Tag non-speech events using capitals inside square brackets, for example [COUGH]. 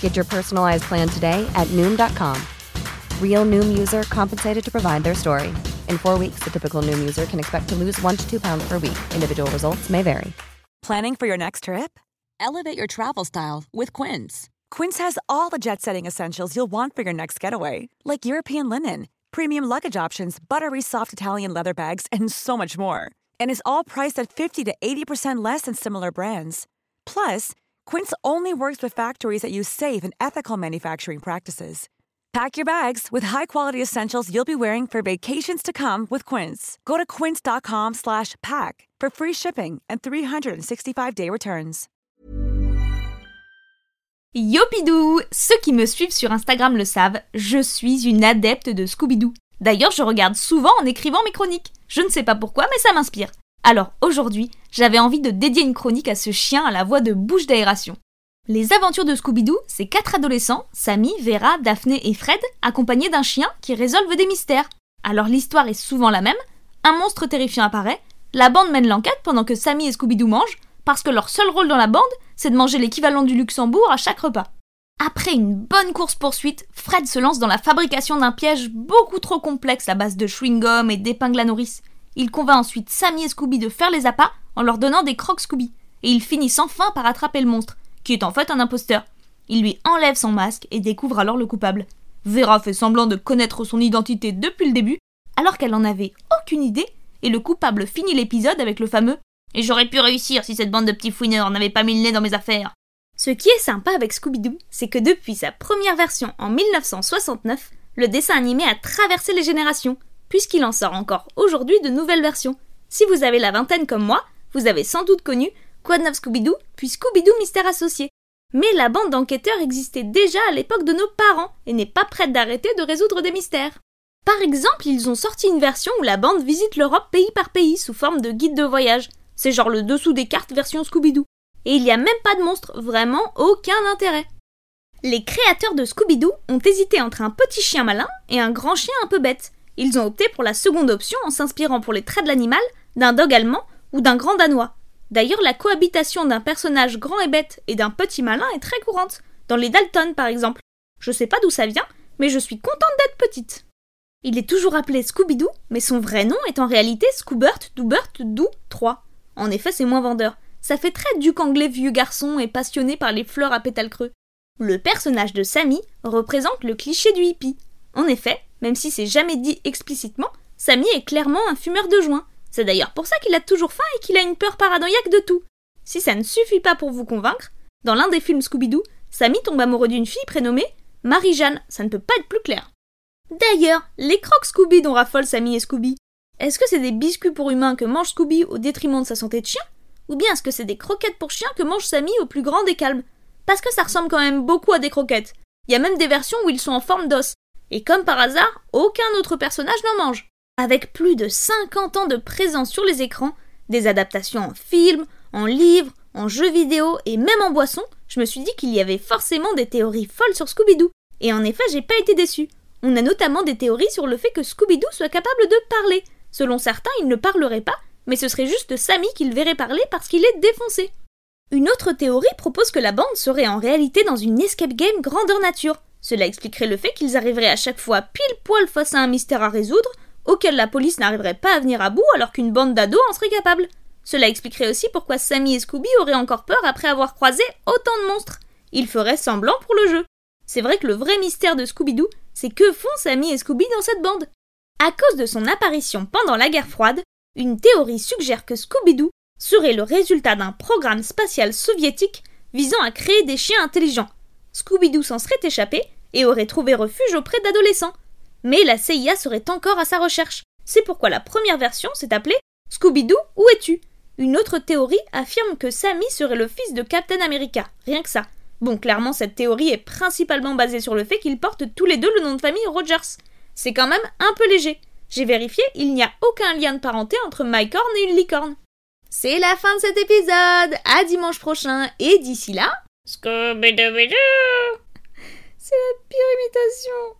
Get your personalized plan today at Noom.com. Real Noom user compensated to provide their story. In four weeks, the typical Noom user can expect to lose one to two pounds per week. Individual results may vary. Planning for your next trip? Elevate your travel style with Quince. Quince has all the jet setting essentials you'll want for your next getaway, like European linen, premium luggage options, buttery soft Italian leather bags, and so much more. And is all priced at 50 to 80% less than similar brands. Plus, Quince only works with factories that use safe and ethical manufacturing practices. Pack your bags with high-quality essentials you'll be wearing for vacations to come with Quince. Go to quince.com/pack for free shipping and 365-day returns. Yopidou Ceux qui me suivent sur Instagram le savent, je suis une adepte de Scooby-Doo. D'ailleurs, je regarde souvent en écrivant mes chroniques. Je ne sais pas pourquoi, mais ça m'inspire. Alors aujourd'hui, j'avais envie de dédier une chronique à ce chien à la voix de bouche d'aération. Les aventures de Scooby-Doo, c'est quatre adolescents, Sammy, Vera, Daphné et Fred, accompagnés d'un chien qui résolvent des mystères. Alors l'histoire est souvent la même, un monstre terrifiant apparaît, la bande mène l'enquête pendant que Sammy et Scooby-Doo mangent, parce que leur seul rôle dans la bande, c'est de manger l'équivalent du Luxembourg à chaque repas. Après une bonne course-poursuite, Fred se lance dans la fabrication d'un piège beaucoup trop complexe à base de chewing-gum et d'épingles à nourrice. Il convainc ensuite Sammy et Scooby de faire les appâts en leur donnant des crocs Scooby. Et ils finissent enfin par attraper le monstre, qui est en fait un imposteur. Il lui enlève son masque et découvre alors le coupable. Vera fait semblant de connaître son identité depuis le début, alors qu'elle en avait aucune idée, et le coupable finit l'épisode avec le fameux Et j'aurais pu réussir si cette bande de petits fouineurs n'avait pas mis le nez dans mes affaires. Ce qui est sympa avec Scooby-Doo, c'est que depuis sa première version en 1969, le dessin animé a traversé les générations, puisqu'il en sort encore aujourd'hui de nouvelles versions. Si vous avez la vingtaine comme moi, vous avez sans doute connu neuf Scooby-Doo, puis Scooby-Doo Mystère Associé. Mais la bande d'enquêteurs existait déjà à l'époque de nos parents et n'est pas prête d'arrêter de résoudre des mystères. Par exemple, ils ont sorti une version où la bande visite l'Europe pays par pays sous forme de guide de voyage. C'est genre le dessous des cartes version Scooby-Doo. Et il n'y a même pas de monstre, vraiment aucun intérêt. Les créateurs de Scooby-Doo ont hésité entre un petit chien malin et un grand chien un peu bête. Ils ont opté pour la seconde option en s'inspirant pour les traits de l'animal d'un dog allemand ou d'un grand danois. D'ailleurs, la cohabitation d'un personnage grand et bête et d'un petit malin est très courante, dans les Dalton par exemple. Je sais pas d'où ça vient, mais je suis contente d'être petite. Il est toujours appelé Scooby-Doo, mais son vrai nom est en réalité Scoobert Doubert Doo 3. En effet, c'est moins vendeur. Ça fait très duc anglais vieux garçon et passionné par les fleurs à pétales creux. Le personnage de Sammy représente le cliché du hippie. En effet, même si c'est jamais dit explicitement, Sammy est clairement un fumeur de joint. C'est d'ailleurs pour ça qu'il a toujours faim et qu'il a une peur paranoïaque de tout. Si ça ne suffit pas pour vous convaincre, dans l'un des films Scooby-Doo, Sammy tombe amoureux d'une fille prénommée Marie-Jeanne. Ça ne peut pas être plus clair. D'ailleurs, les crocs Scooby dont raffolent Sammy et Scooby, est-ce que c'est des biscuits pour humains que mange Scooby au détriment de sa santé de chien? Ou bien est-ce que c'est des croquettes pour chiens que mange Sammy au plus grand des calmes? Parce que ça ressemble quand même beaucoup à des croquettes. Il y a même des versions où ils sont en forme d'os. Et comme par hasard, aucun autre personnage n'en mange. Avec plus de 50 ans de présence sur les écrans, des adaptations en films, en livres, en jeux vidéo et même en boisson, je me suis dit qu'il y avait forcément des théories folles sur Scooby-Doo. Et en effet, j'ai pas été déçue. On a notamment des théories sur le fait que Scooby-Doo soit capable de parler. Selon certains, il ne parlerait pas, mais ce serait juste Sammy qu'il verrait parler parce qu'il est défoncé. Une autre théorie propose que la bande serait en réalité dans une escape game grandeur nature. Cela expliquerait le fait qu'ils arriveraient à chaque fois pile poil face à un mystère à résoudre, auquel la police n'arriverait pas à venir à bout alors qu'une bande d'ados en serait capable. Cela expliquerait aussi pourquoi Sammy et Scooby auraient encore peur après avoir croisé autant de monstres. Ils feraient semblant pour le jeu. C'est vrai que le vrai mystère de Scooby-Doo, c'est que font Sammy et Scooby dans cette bande À cause de son apparition pendant la guerre froide, une théorie suggère que Scooby-Doo serait le résultat d'un programme spatial soviétique visant à créer des chiens intelligents. Scooby-Doo s'en serait échappé et aurait trouvé refuge auprès d'adolescents. Mais la CIA serait encore à sa recherche. C'est pourquoi la première version s'est appelée Scooby-Doo, où es-tu? Une autre théorie affirme que Sammy serait le fils de Captain America, rien que ça. Bon, clairement, cette théorie est principalement basée sur le fait qu'ils portent tous les deux le nom de famille Rogers. C'est quand même un peu léger. J'ai vérifié, il n'y a aucun lien de parenté entre Mike Horn et une licorne. C'est la fin de cet épisode. À dimanche prochain et d'ici là, Scooby-Doo [LAUGHS] C'est la pire imitation.